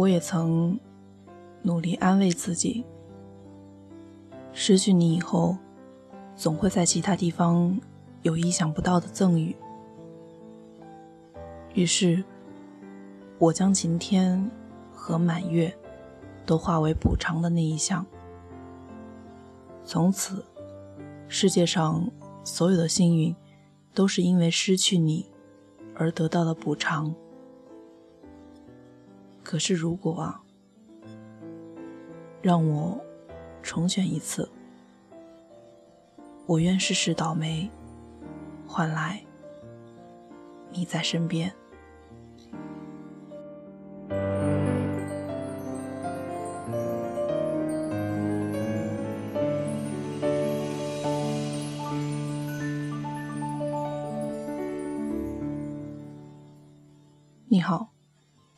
我也曾努力安慰自己，失去你以后，总会在其他地方有意想不到的赠予。于是，我将晴天和满月都化为补偿的那一项。从此，世界上所有的幸运，都是因为失去你而得到的补偿。可是，如果啊，让我重选一次，我愿世事倒霉，换来你在身边。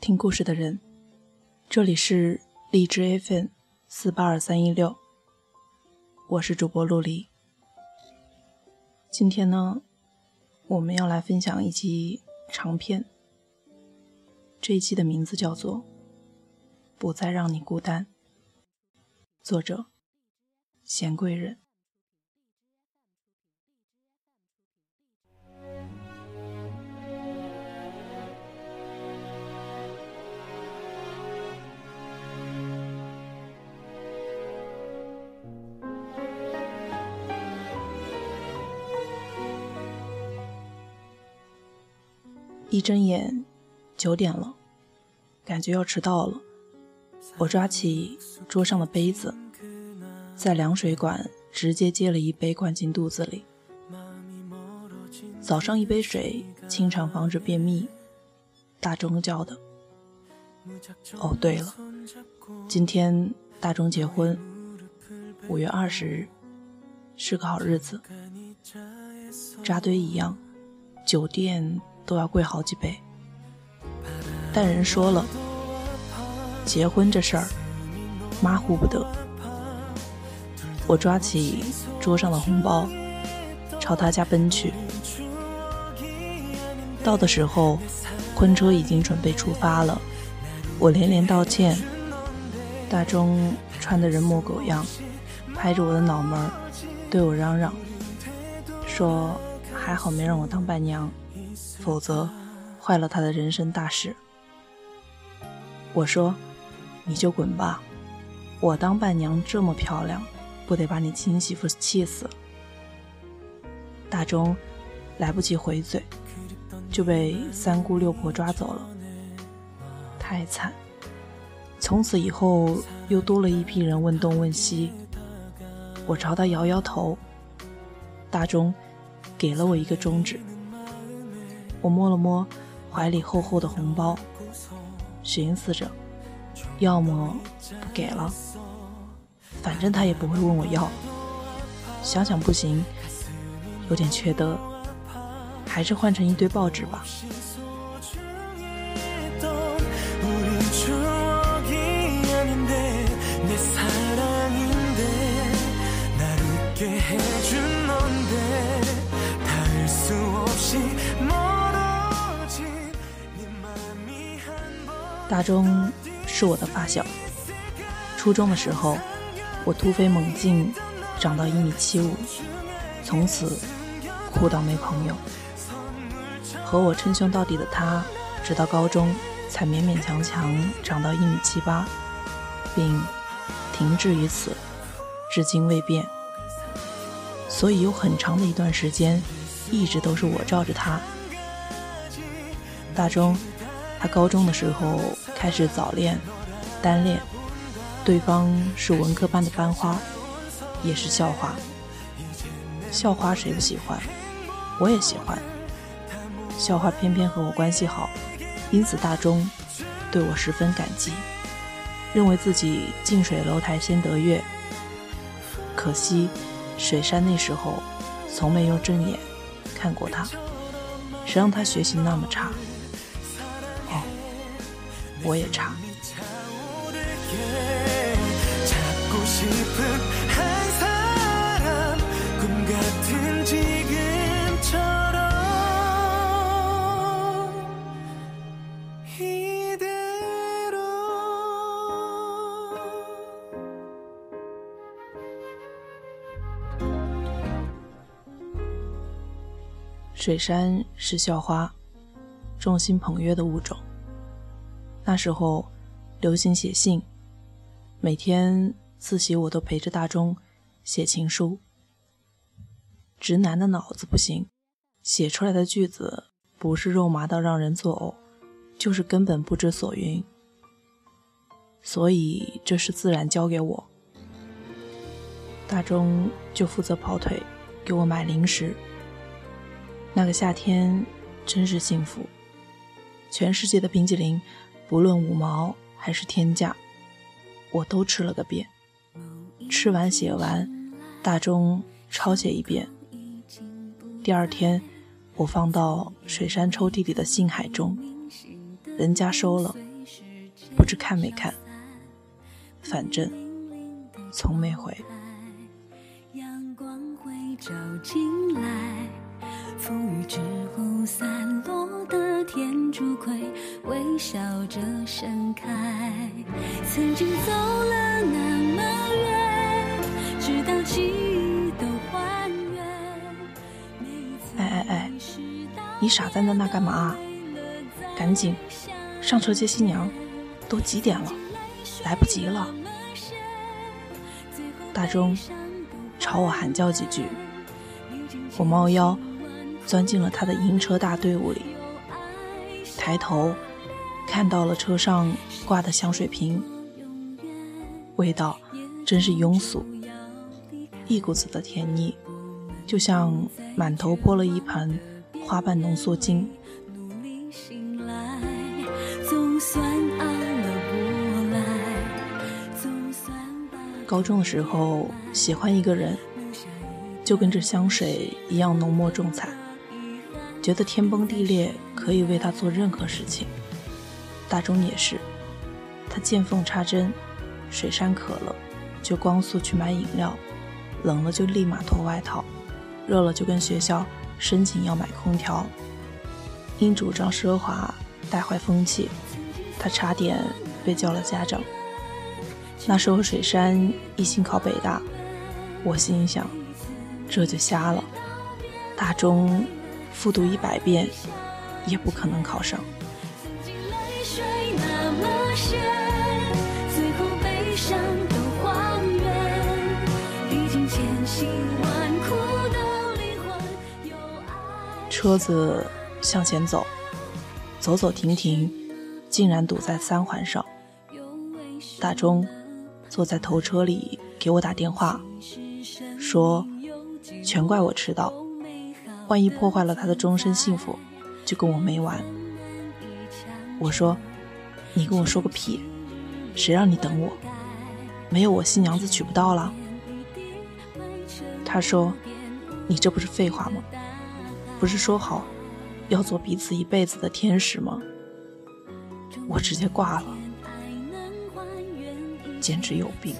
听故事的人，这里是荔枝 FM 四八二三一六，我是主播陆离。今天呢，我们要来分享一集长篇。这一期的名字叫做《不再让你孤单》，作者贤贵人。一睁眼，九点了，感觉要迟到了。我抓起桌上的杯子，在凉水管直接接了一杯灌进肚子里。早上一杯水，清肠防止便秘。大钟叫的。哦，对了，今天大钟结婚，五月二十日，是个好日子。扎堆一样，酒店。都要贵好几倍，但人说了，结婚这事儿马虎不得。我抓起桌上的红包，朝他家奔去。到的时候，婚车已经准备出发了。我连连道歉，大钟穿的人模狗样，拍着我的脑门，对我嚷嚷，说还好没让我当伴娘。否则，坏了他的人生大事。我说：“你就滚吧，我当伴娘这么漂亮，不得把你亲媳妇气死。”大钟来不及回嘴，就被三姑六婆抓走了。太惨！从此以后，又多了一批人问东问西。我朝他摇摇头，大钟给了我一个中指。我摸了摸怀里厚厚的红包，寻思着，要么不给了，反正他也不会问我要。想想不行，有点缺德，还是换成一堆报纸吧。大钟是我的发小。初中的时候，我突飞猛进，长到一米七五，从此酷到没朋友。和我称兄道弟的他，直到高中才勉勉强强长到一米七八，并停滞于此，至今未变。所以有很长的一段时间，一直都是我罩着他。大钟。他高中的时候开始早恋、单恋，对方是文科班的班花，也是校花。校花谁不喜欢？我也喜欢。校花偏偏和我关系好，因此大钟对我十分感激，认为自己近水楼台先得月。可惜水山那时候从没用正眼看过他，谁让他学习那么差？我也唱，水杉是校花，众星捧月的物种。那时候流行写信，每天自习我都陪着大钟写情书。直男的脑子不行，写出来的句子不是肉麻到让人作呕，就是根本不知所云。所以这事自然交给我。大钟就负责跑腿，给我买零食。那个夏天真是幸福，全世界的冰激凌。不论五毛还是天价，我都吃了个遍。吃完写完，大钟抄写一遍。第二天，我放到水杉抽屉里的信海中，人家收了，不知看没看。反正从没回。阳光会照进来，风雨之后散落的天竺葵。微笑着盛开。曾经走了那么远，直到记忆都还原。哎哎哎，你傻在那那干嘛？赶紧上车接新娘，都几点了？来不及了。大钟朝我喊叫几句，我猫腰钻进了他的迎车大队伍里，抬头。看到了车上挂的香水瓶，味道真是庸俗，一股子的甜腻，就像满头泼了一盆花瓣浓缩精。高中的时候喜欢一个人，就跟这香水一样浓墨重彩，觉得天崩地裂可以为他做任何事情。大钟也是，他见缝插针，水杉渴了就光速去买饮料，冷了就立马脱外套，热了就跟学校申请要买空调。因主张奢华带坏风气，他差点被叫了家长。那时候水杉一心考北大，我心想这就瞎了，大钟复读一百遍也不可能考上。车子向前走，走走停停，竟然堵在三环上。大钟坐在头车里给我打电话，说全怪我迟到，万一破坏了他的终身幸福，就跟我没完。我说你跟我说个屁，谁让你等我？没有我新娘子娶不到了。他说你这不是废话吗？不是说好要做彼此一辈子的天使吗？我直接挂了，简直有病。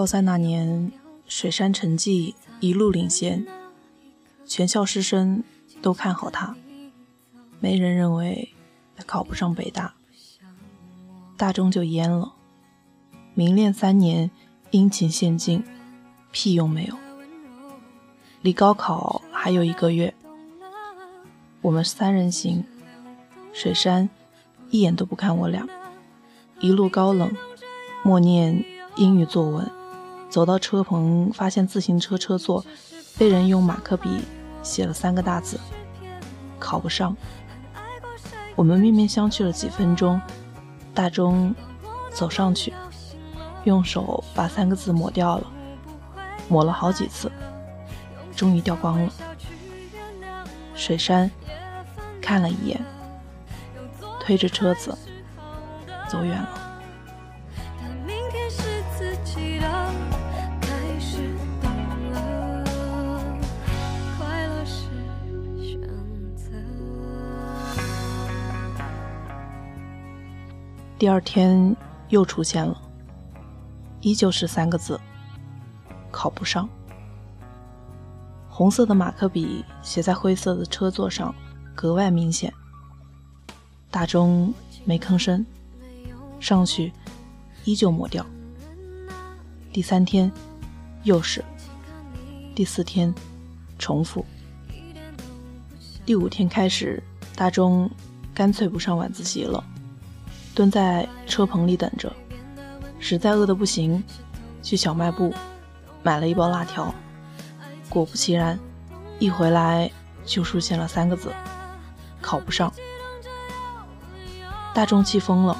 高三那年，水杉成绩一路领先，全校师生都看好他，没人认为他考不上北大。大中就淹了，明恋三年，殷勤献尽，屁用没有。离高考还有一个月，我们三人行，水杉一眼都不看我俩，一路高冷，默念英语作文。走到车棚，发现自行车车座被人用马克笔写了三个大字：“考不上。”我们面面相觑了几分钟，大钟走上去，用手把三个字抹掉了，抹了好几次，终于掉光了。水杉看了一眼，推着车子走远了。第二天又出现了，依旧是三个字：考不上。红色的马克笔写在灰色的车座上，格外明显。大钟没吭声，上去依旧抹掉。第三天又是，第四天重复。第五天开始，大钟干脆不上晚自习了，蹲在车棚里等着。实在饿得不行，去小卖部买了一包辣条。果不其然，一回来就出现了三个字：考不上。大众气疯了，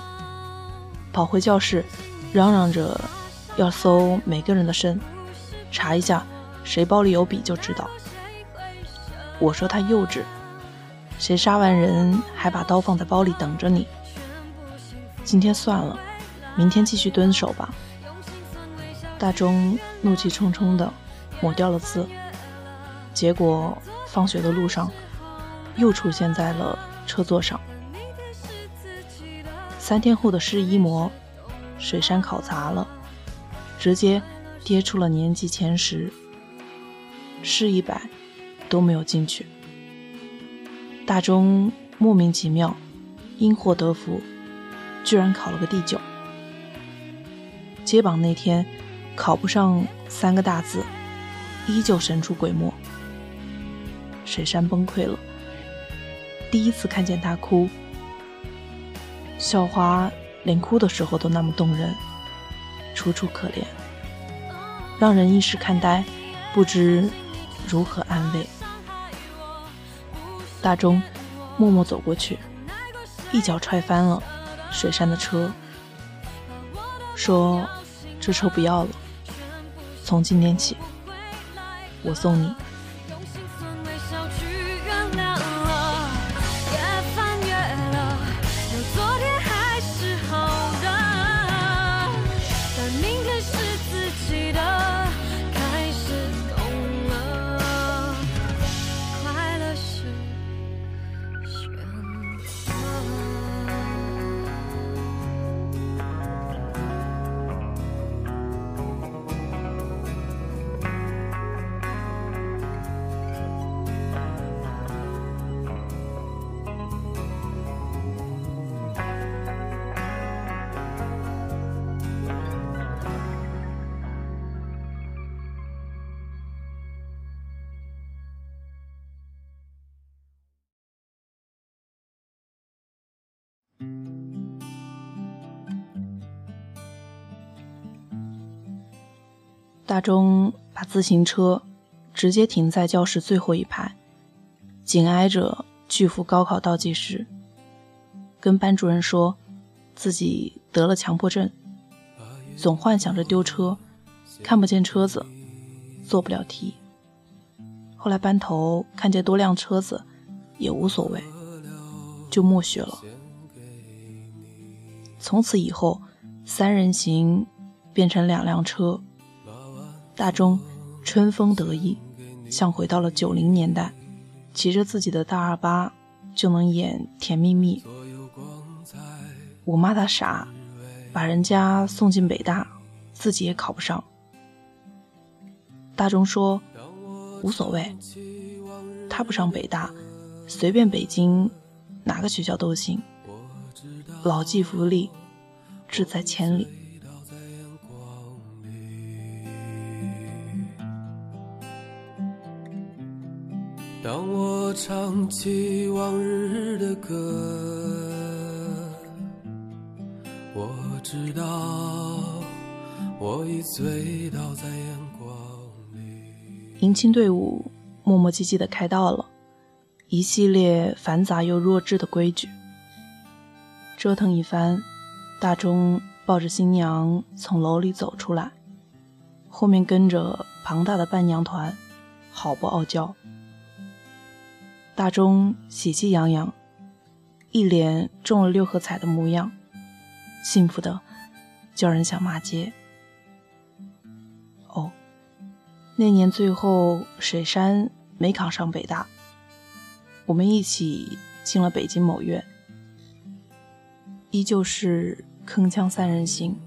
跑回教室，嚷嚷着要搜每个人的身，查一下谁包里有笔就知道。我说他幼稚，谁杀完人还把刀放在包里等着你？今天算了，明天继续蹲守吧。大钟怒气冲冲的抹掉了字。结果，放学的路上又出现在了车座上。三天后的市一模，水山考砸了，直接跌出了年级前十，市一百都没有进去。大钟莫名其妙，因祸得福，居然考了个第九。揭榜那天，考不上三个大字，依旧神出鬼没。水山崩溃了，第一次看见他哭。校花连哭的时候都那么动人，楚楚可怜，让人一时看呆，不知如何安慰。大钟默默走过去，一脚踹翻了水山的车，说：“这车不要了，从今天起，我送你。”中把自行车直接停在教室最后一排，紧挨着巨幅高考倒计时，跟班主任说自己得了强迫症，总幻想着丢车，看不见车子，做不了题。后来班头看见多辆车子也无所谓，就默许了。从此以后，三人行变成两辆车。大钟春风得意，像回到了九零年代，骑着自己的大二八就能演《甜蜜蜜》。我骂他傻，把人家送进北大，自己也考不上。大钟说无所谓，他不上北大，随便北京哪个学校都行，老骥伏枥，志在千里。我唱起往日的歌，我知道我已醉倒在阳光里。迎亲队伍磨磨唧唧的开到了，一系列繁杂又弱智的规矩。折腾一番，大钟抱着新娘从楼里走出来，后面跟着庞大的伴娘团，好不傲娇。大钟喜气洋洋，一脸中了六合彩的模样，幸福的叫人想骂街。哦，那年最后水杉没考上北大，我们一起进了北京某院。依旧是铿锵三人行。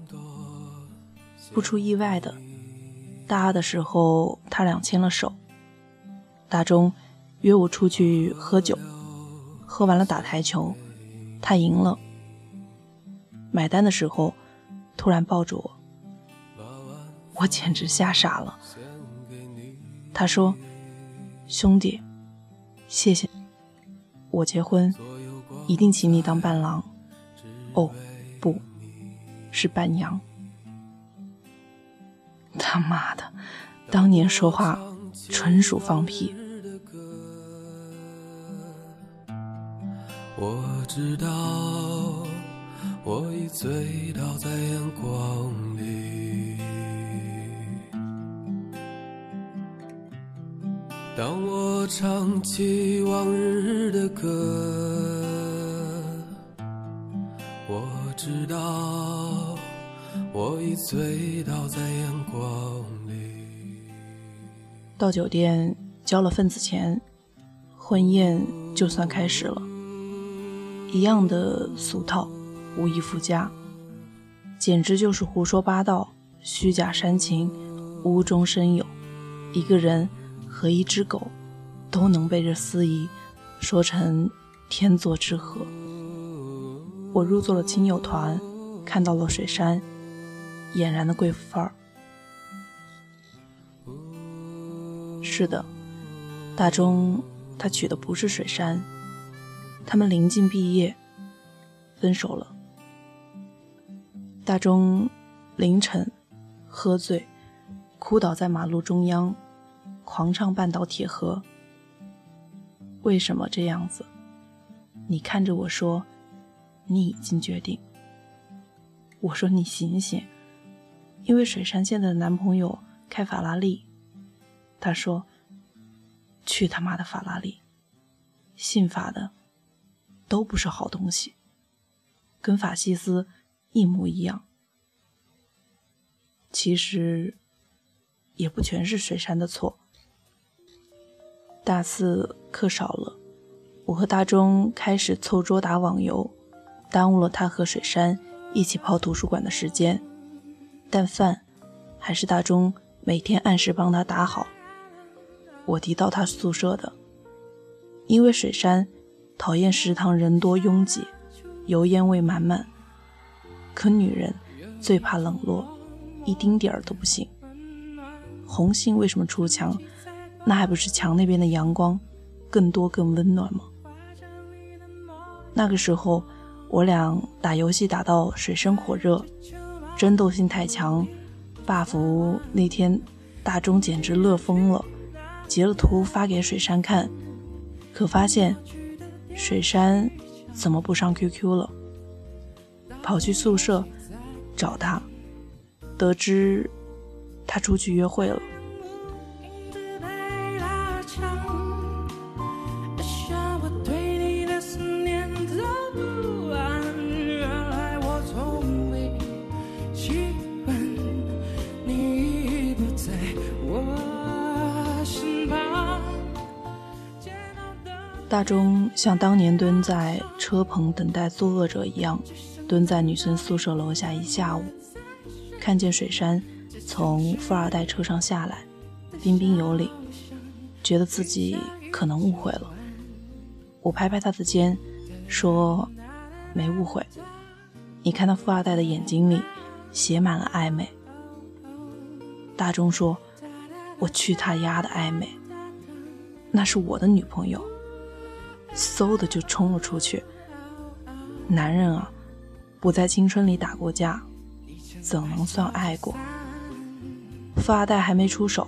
不出意外的，大二的时候他俩牵了手。大中约我出去喝酒，喝完了打台球，他赢了。买单的时候，突然抱住我，我简直吓傻了。他说：“兄弟，谢谢，我结婚一定请你当伴郎。”哦，不是伴娘。他妈的，当年说话纯属放屁。我知道，我已醉倒在阳光里。当我唱起往日的歌，我知道。我已醉倒在阳光里。到酒店交了份子钱，婚宴就算开始了。一样的俗套，无以复加，简直就是胡说八道、虚假煽情、无中生有。一个人和一只狗都能被这司仪说成天作之合。我入座了亲友团，看到了水山。俨然的贵妇范儿。是的，大钟他娶的不是水山，他们临近毕业，分手了。大钟凌晨喝醉，哭倒在马路中央，狂唱半岛铁盒。为什么这样子？你看着我说，你已经决定。我说你醒醒。因为水山现在的男朋友开法拉利，他说：“去他妈的法拉利，信法的都不是好东西，跟法西斯一模一样。”其实也不全是水山的错。大四课少了，我和大钟开始凑桌打网游，耽误了他和水山一起泡图书馆的时间。但饭还是大钟每天按时帮他打好。我提到他宿舍的，因为水山讨厌食堂人多拥挤，油烟味满满。可女人最怕冷落，一丁点儿都不行。红杏为什么出墙？那还不是墙那边的阳光更多更温暖吗？那个时候我俩打游戏打到水深火热。争斗性太强，buff 那天大钟简直乐疯了，截了图发给水山看，可发现水山怎么不上 QQ 了？跑去宿舍找他，得知他出去约会了。大钟像当年蹲在车棚等待作恶者一样，蹲在女生宿舍楼下一下午，看见水杉从富二代车上下来，彬彬有礼，觉得自己可能误会了。我拍拍他的肩，说：“没误会，你看那富二代的眼睛里写满了暧昧。”大钟说：“我去他丫的暧昧，那是我的女朋友。”嗖的就冲了出去。男人啊，不在青春里打过架，怎能算爱过？富二代还没出手，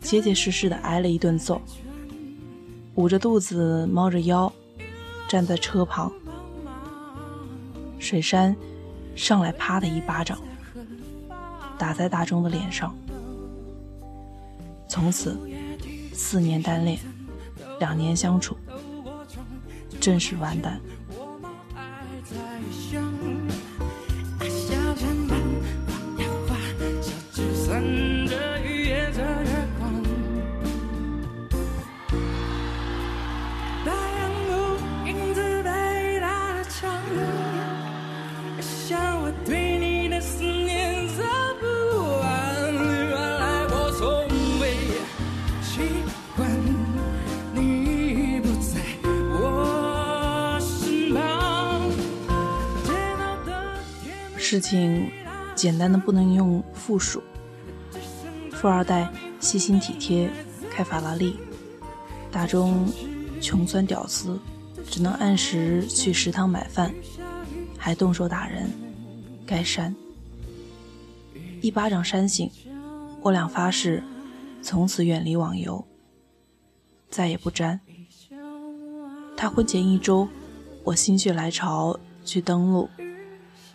结结实实的挨了一顿揍，捂着肚子，猫着腰，站在车旁。水山上来，啪的一巴掌，打在大钟的脸上。从此，四年单恋，两年相处。真是完蛋。事情简单的不能用复数。富二代细心体贴，开法拉利；大中穷酸屌丝，只能按时去食堂买饭，还动手打人，该删。一巴掌扇醒，我俩发誓，从此远离网游，再也不沾。他婚前一周，我心血来潮去登录。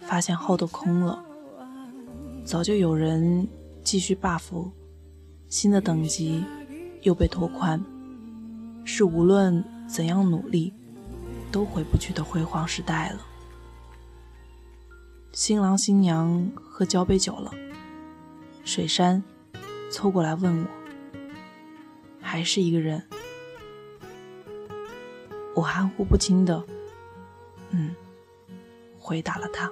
发现号都空了，早就有人继续 buff，新的等级又被拓宽，是无论怎样努力都回不去的辉煌时代了。新郎新娘喝交杯酒了，水山凑过来问我，还是一个人，我含糊不清的，嗯，回答了他。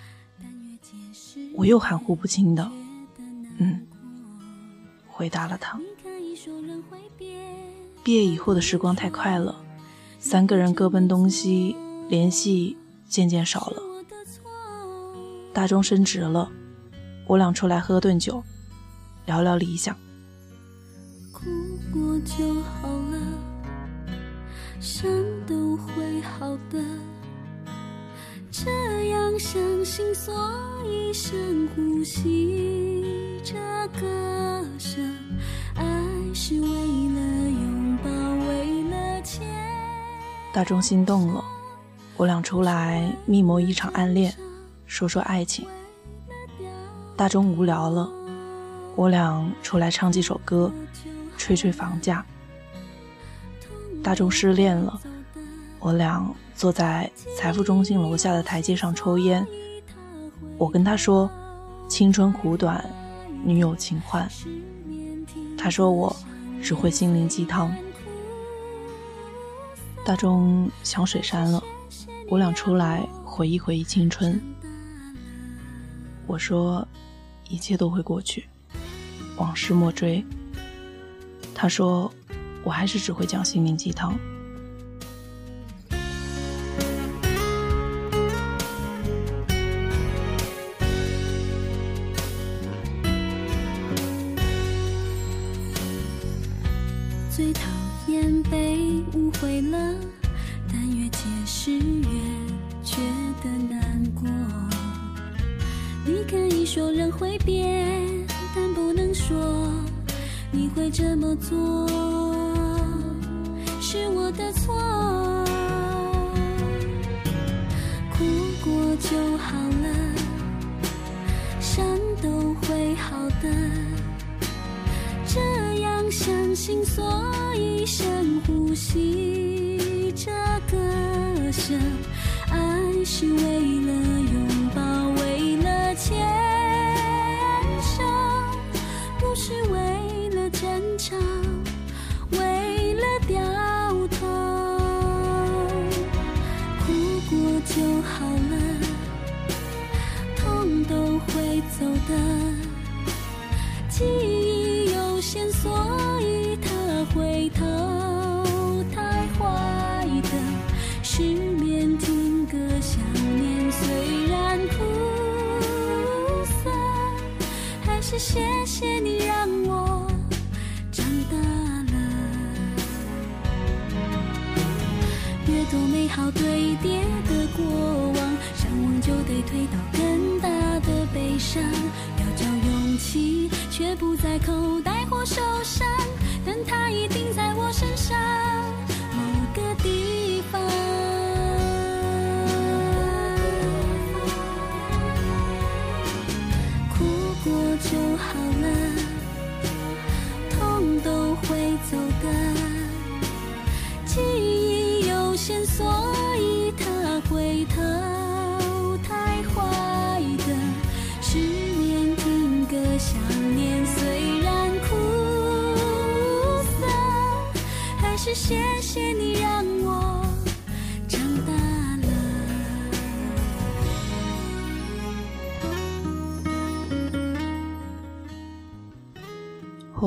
我又含糊不清的，嗯，回答了他。毕业以后的时光太快了，三个人各奔东西，联系渐渐少了。大钟升职了，我俩出来喝顿酒，聊聊理想。哭过就好了，伤都会好的。这样相信，所以深呼吸这歌声。爱是为了拥抱，为了牵。大钟心动了，我俩出来密谋一场暗恋，说说爱情。大钟无聊了，我俩出来唱几首歌，吹吹房价。大钟失恋了，我俩。坐在财富中心楼下的台阶上抽烟，我跟他说：“青春苦短，女友情换。”他说我只会心灵鸡汤。大钟想水山了，我俩出来回忆回忆青春。我说一切都会过去，往事莫追。他说我还是只会讲心灵鸡汤。说人会变，但不能说你会这么做是我的错。哭过就好了，伤都会好的。这样相信，所以深呼吸着歌声，爱是为了。是谢谢你让我长大了越多美好堆叠的过往向往就得推到更大的悲伤要找勇气却不在口袋或手上等他一定就好了痛都会走的。记忆有限，所以他回头。太坏的。十年听歌想念，虽然苦涩，还是谢谢你让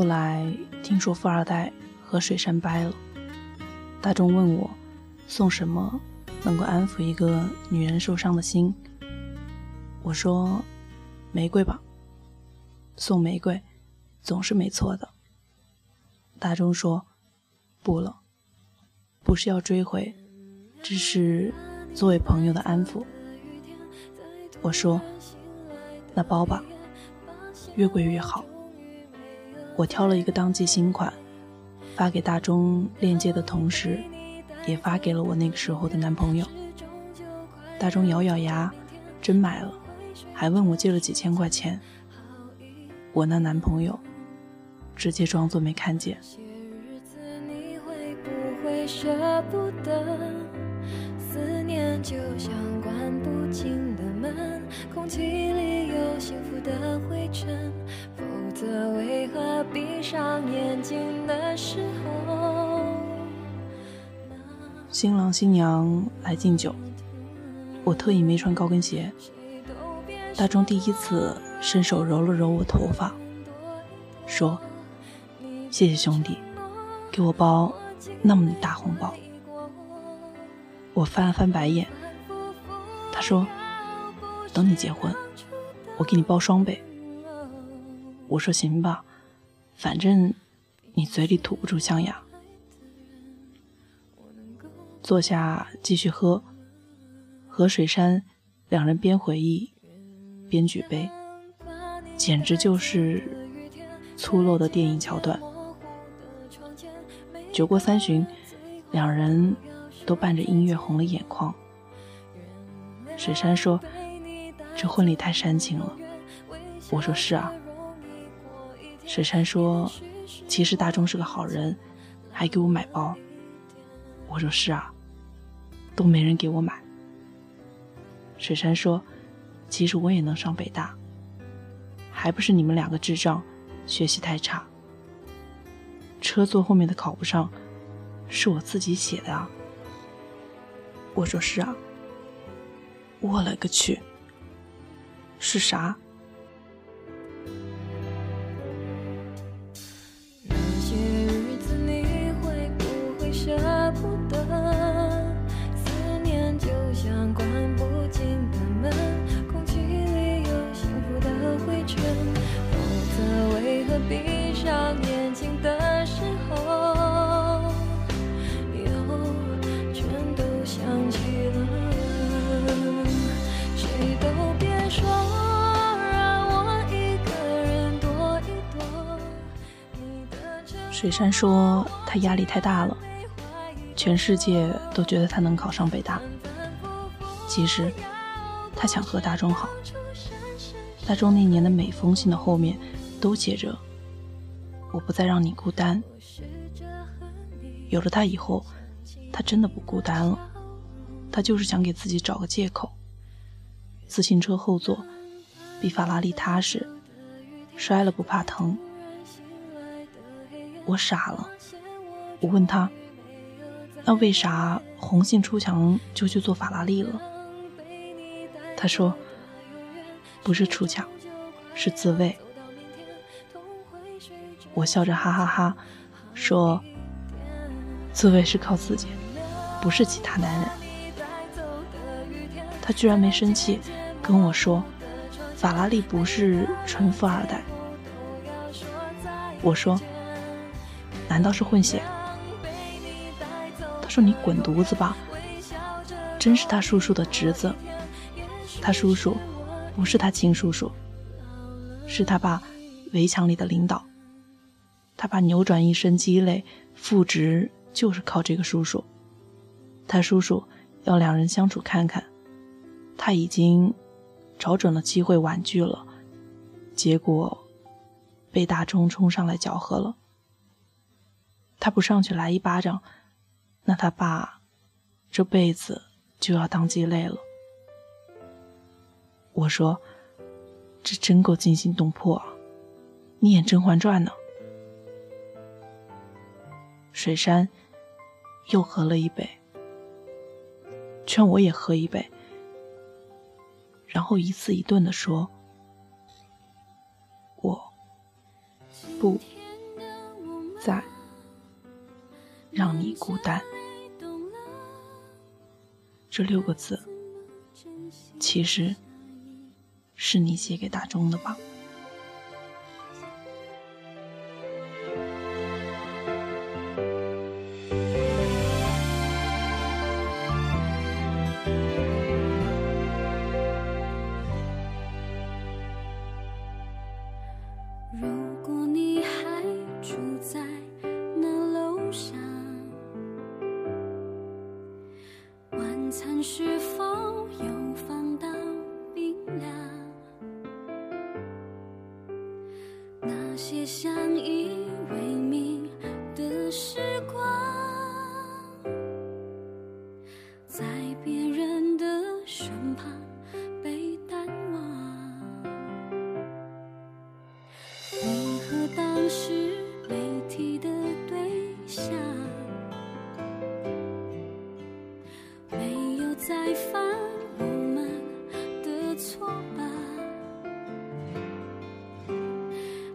后来听说富二代和水山掰了。大众问我送什么能够安抚一个女人受伤的心，我说玫瑰吧，送玫瑰总是没错的。大众说不了，不是要追回，只是作为朋友的安抚。我说那包吧，越贵越好。我挑了一个当季新款。发给大钟链接的同时，也发给了我那个时候的男朋友。大钟咬咬牙，真买了，还问我借了几千块钱。我那男朋友直接装作没看见。思念就像关不紧空气里有幸福的灰尘。否则为何闭上眼睛的时候？新郎新娘来敬酒，我特意没穿高跟鞋。大钟第一次伸手揉了揉我头发，说：“谢谢兄弟，给我包那么大红包。”我翻了翻白眼。他说：“等你结婚，我给你包双倍。”我说行吧，反正你嘴里吐不出象牙。坐下继续喝，和水山两人边回忆边举杯，简直就是粗陋的电影桥段。酒过三巡，两人都伴着音乐红了眼眶。水山说：“这婚礼太煽情了。”我说：“是啊。”水山说：“其实大钟是个好人，还给我买包。”我说：“是啊，都没人给我买。”水山说：“其实我也能上北大，还不是你们两个智障，学习太差。车坐后面的考不上，是我自己写的啊。”我说：“是啊。”我勒个去！是啥？水山说他压力太大了，全世界都觉得他能考上北大。其实他想和大钟好。大钟那年的每封信的后面都写着：“我不再让你孤单。”有了他以后，他真的不孤单了。他就是想给自己找个借口。自行车后座比法拉利踏实，摔了不怕疼。我傻了，我问他：“那为啥红杏出墙就去做法拉利了？”他说：“不是出墙，是自卫。”我笑着哈哈哈说：“自卫是靠自己，不是其他男人。”他居然没生气，跟我说：“法拉利不是纯富二代。”我说。难道是混血？他说：“你滚犊子吧！”真是他叔叔的侄子。他叔叔不是他亲叔叔，是他爸围墙里的领导。他爸扭转一身积累，复职就是靠这个叔叔。他叔叔要两人相处看看，他已经找准了机会婉拒了，结果被大钟冲上来搅和了。他不上去来一巴掌，那他爸这辈子就要当鸡肋了。我说：“这真够惊心动魄啊！你演《甄嬛传》呢？”水山又喝了一杯，劝我也喝一杯，然后一字一顿的说：“我不在让你孤单。”这六个字，其实。是你写给大钟的吧？在别人的身旁被淡忘，你和当时没提的对象。没有再犯我们的错吧？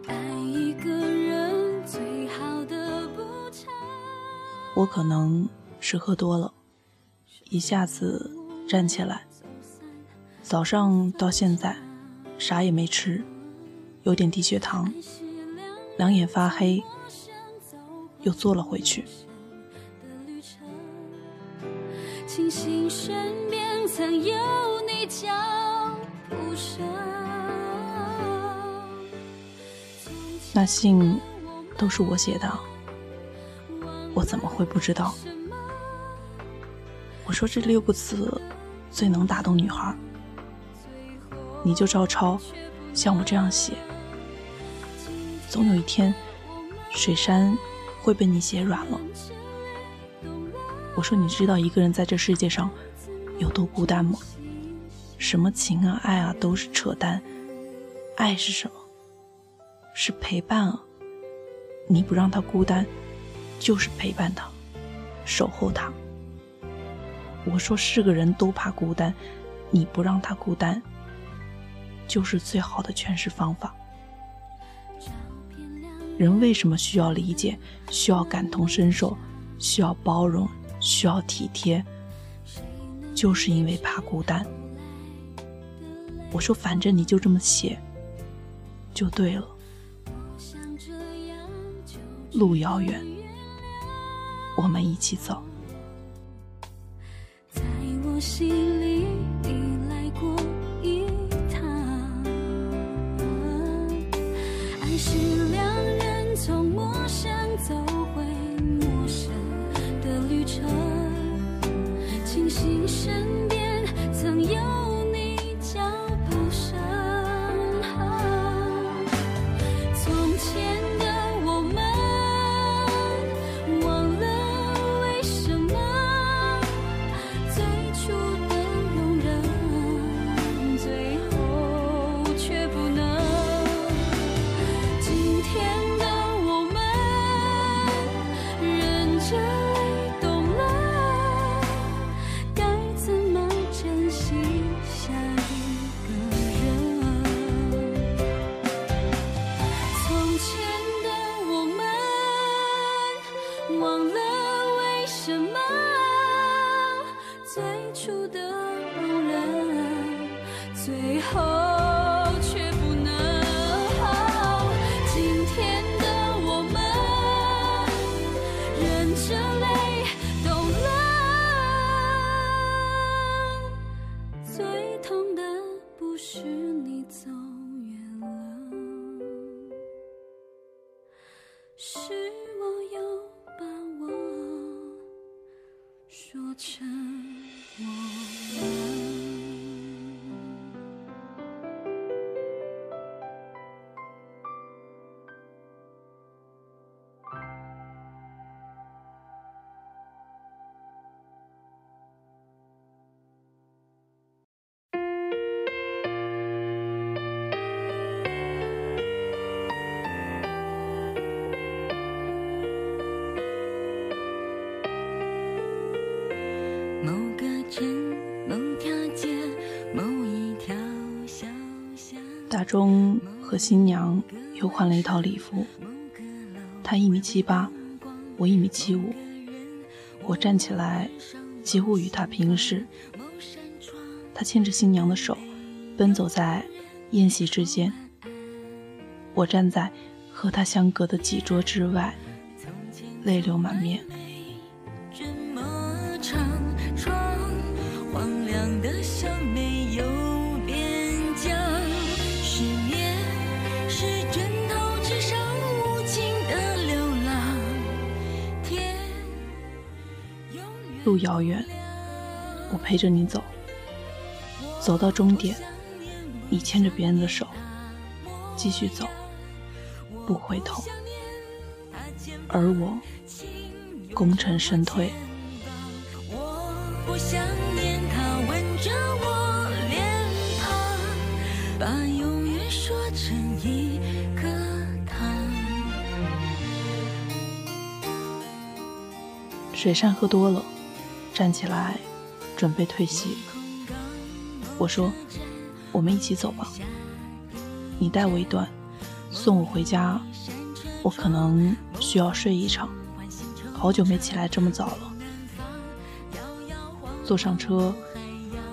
爱一个人最好的补偿。我可能是喝多了。一下子站起来。早上到现在，啥也没吃，有点低血糖，两眼发黑，又坐了回去。那信都是我写的。我怎么会不知道？说这六个字最能打动女孩，你就照抄，像我这样写，总有一天，水山会被你写软了。我说你知道一个人在这世界上有多孤单吗？什么情啊爱啊都是扯淡，爱是什么？是陪伴啊！你不让他孤单。就是陪伴他，守候他。我说是个人都怕孤单，你不让他孤单，就是最好的诠释方法。人为什么需要理解，需要感同身受，需要包容，需要体贴，就是因为怕孤单。我说反正你就这么写，就对了。路遥远。我们一起走。心这泪懂了最痛的不是你走远了是我又把我说成中和新娘又换了一套礼服。他一米七八，我一米七五。我站起来，几乎与他平视。他牵着新娘的手，奔走在宴席之间。我站在和他相隔的几桌之外，泪流满面。路遥远，我陪着你走，走到终点，你牵着别人的手，继续走，不回头，而我功成身退。水山喝多了。站起来，准备退席。我说：“我们一起走吧，你带我一段，送我回家。我可能需要睡一场，好久没起来这么早了。”坐上车，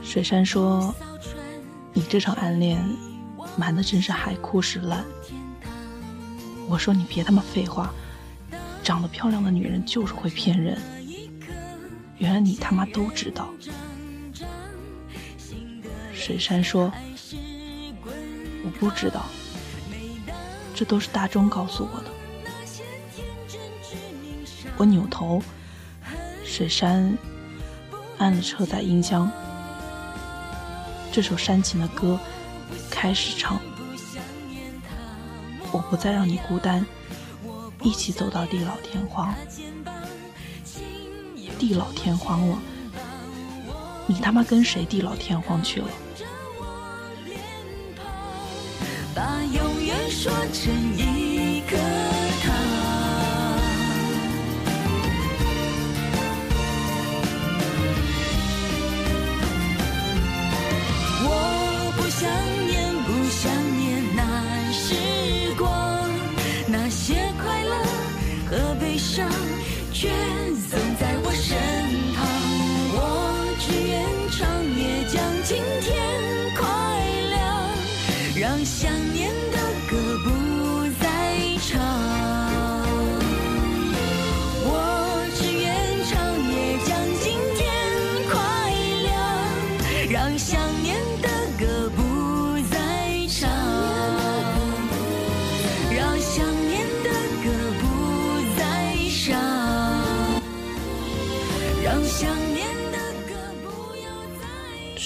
水杉说：“你这场暗恋，瞒的真是海枯石烂。”我说：“你别他妈废话，长得漂亮的女人就是会骗人。”原来你他妈都知道。水山说：“我不知道，这都是大钟告诉我的。”我扭头，水山按了车载音箱，这首煽情的歌开始唱：“我不再让你孤单，一起走到地老天荒。”地老天荒了，你他妈跟谁地老天荒去了？把永远说成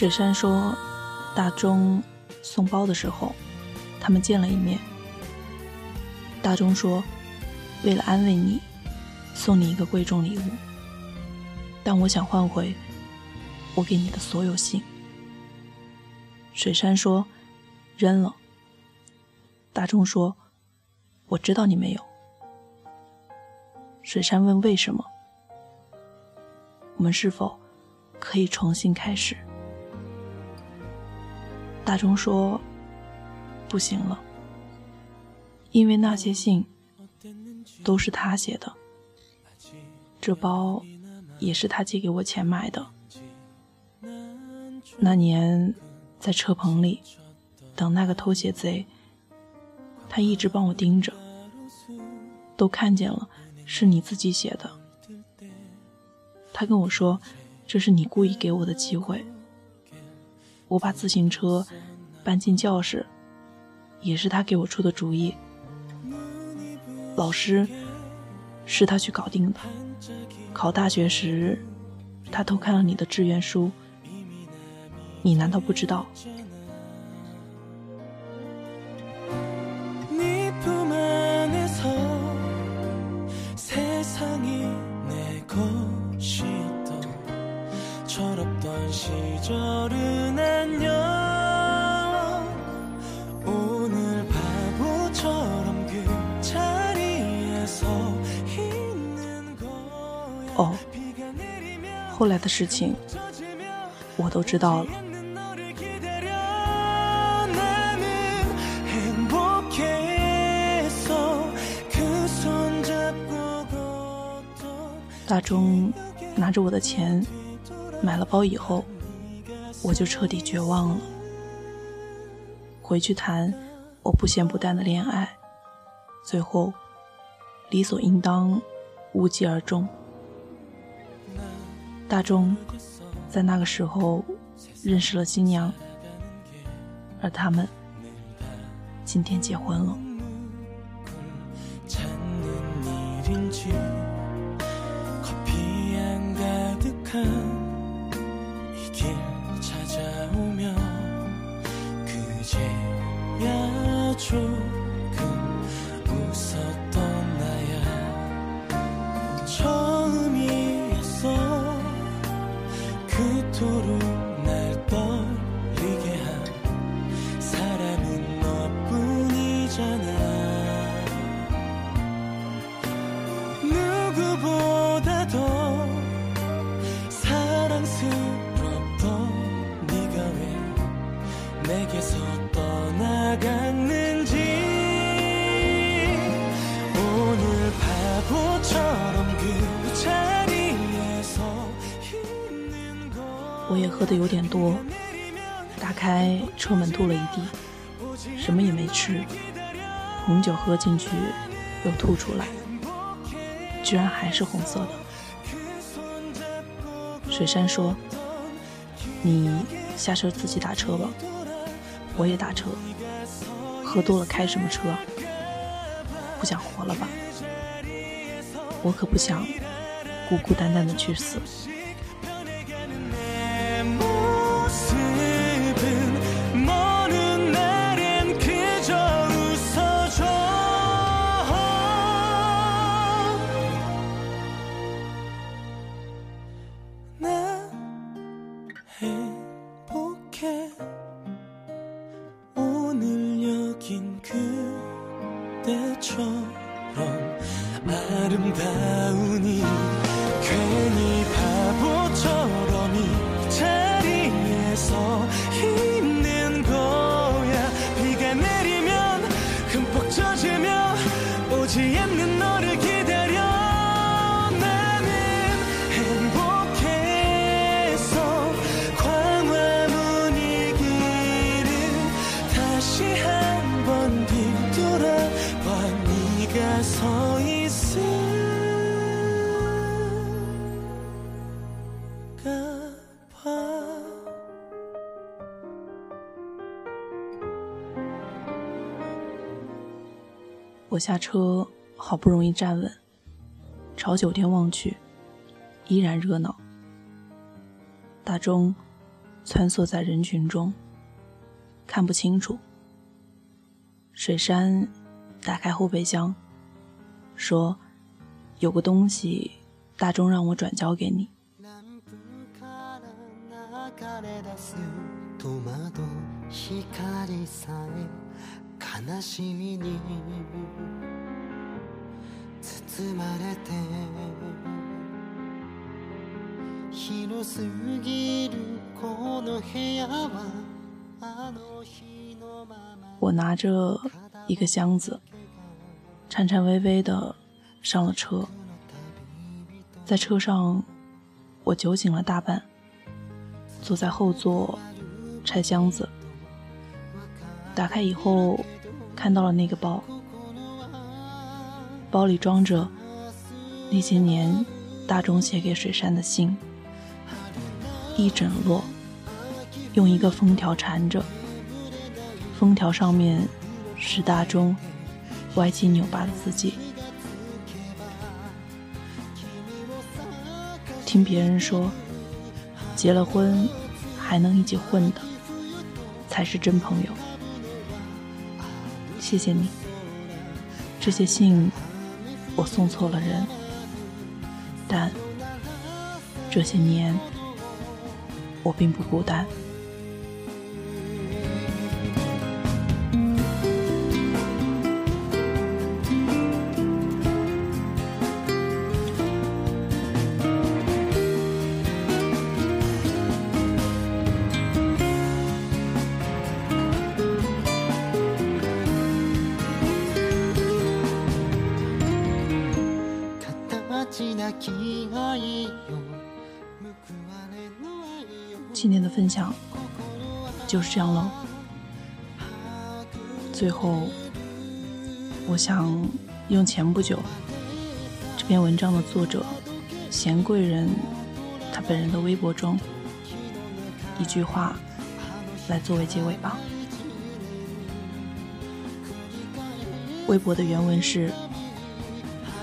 雪山说：“大钟送包的时候，他们见了一面。大钟说，为了安慰你，送你一个贵重礼物。但我想换回我给你的所有信。”水山说：“扔了。”大钟说：“我知道你没有。”水山问：“为什么？我们是否可以重新开始？”大钟说：“不行了，因为那些信都是他写的，这包也是他借给我钱买的。那年在车棚里等那个偷鞋贼，他一直帮我盯着，都看见了，是你自己写的。他跟我说，这是你故意给我的机会。”我把自行车搬进教室，也是他给我出的主意。老师是他去搞定的。考大学时，他偷看了你的志愿书，你难道不知道？事情我都知道了。大钟拿着我的钱买了包以后，我就彻底绝望了。回去谈我不咸不淡的恋爱，最后理所应当无疾而终。大钟在那个时候认识了新娘，而他们今天结婚了。开车门吐了一地，什么也没吃，红酒喝进去又吐出来，居然还是红色的。水山说：“你下车自己打车吧，我也打车。喝多了开什么车？不想活了吧？我可不想孤孤单单的去死。”下车，好不容易站稳，朝酒店望去，依然热闹。大钟穿梭在人群中，看不清楚。水山打开后备箱，说：“有个东西，大钟让我转交给你。”我拿着一个箱子，颤颤巍巍的上了车。在车上，我酒醒了大半，坐在后座拆箱子。打开以后，看到了那个包，包里装着那些年大钟写给水山的信，一整摞，用一个封条缠着，封条上面是大钟歪七扭八的字迹。听别人说，结了婚还能一起混的，才是真朋友。谢谢你，这些信我送错了人，但这些年我并不孤单。这样喽。最后，我想用前不久这篇文章的作者贤贵人他本人的微博中一句话来作为结尾吧。微博的原文是：“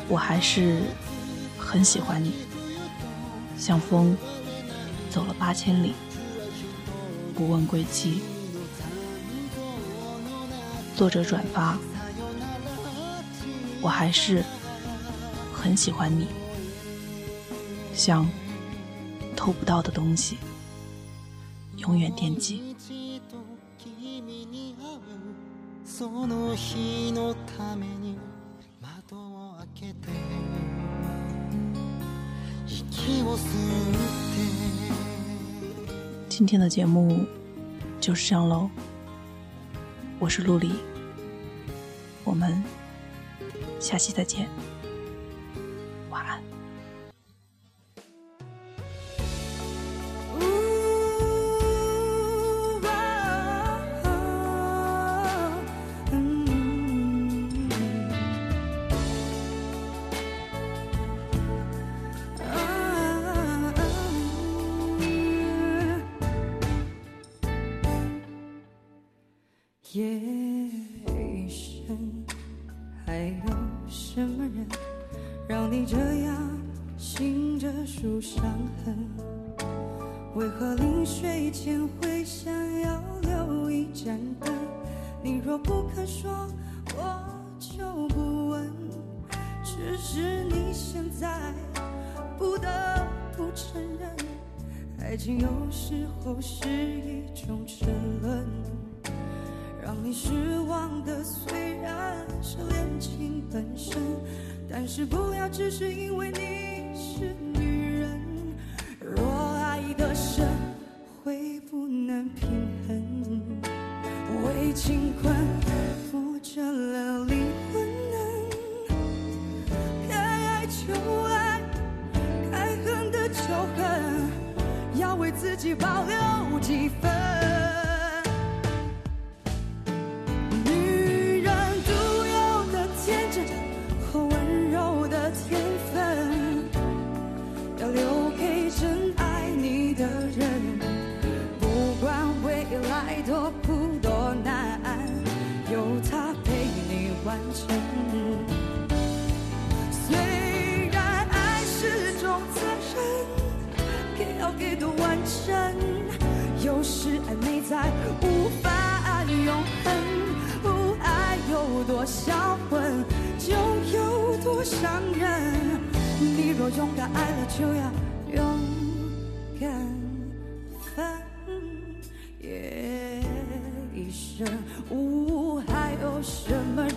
我还是很喜欢你，像风走了八千里，不问归期。”作者转发：“我还是很喜欢你，像偷不到的东西，永远惦记。”今天的节目就是这样喽，我是陆离，我们下期再见，临睡前会想要留一盏灯？你若不肯说，我就不问。只是你现在不得不承认，爱情有时候是一种沉沦。让你失望的虽然是恋情本身，但是不要只是因为你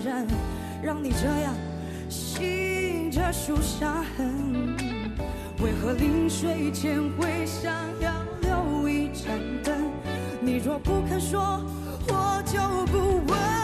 人让你这样醒着数伤痕？为何临睡前会想要留一盏灯？你若不肯说，我就不问。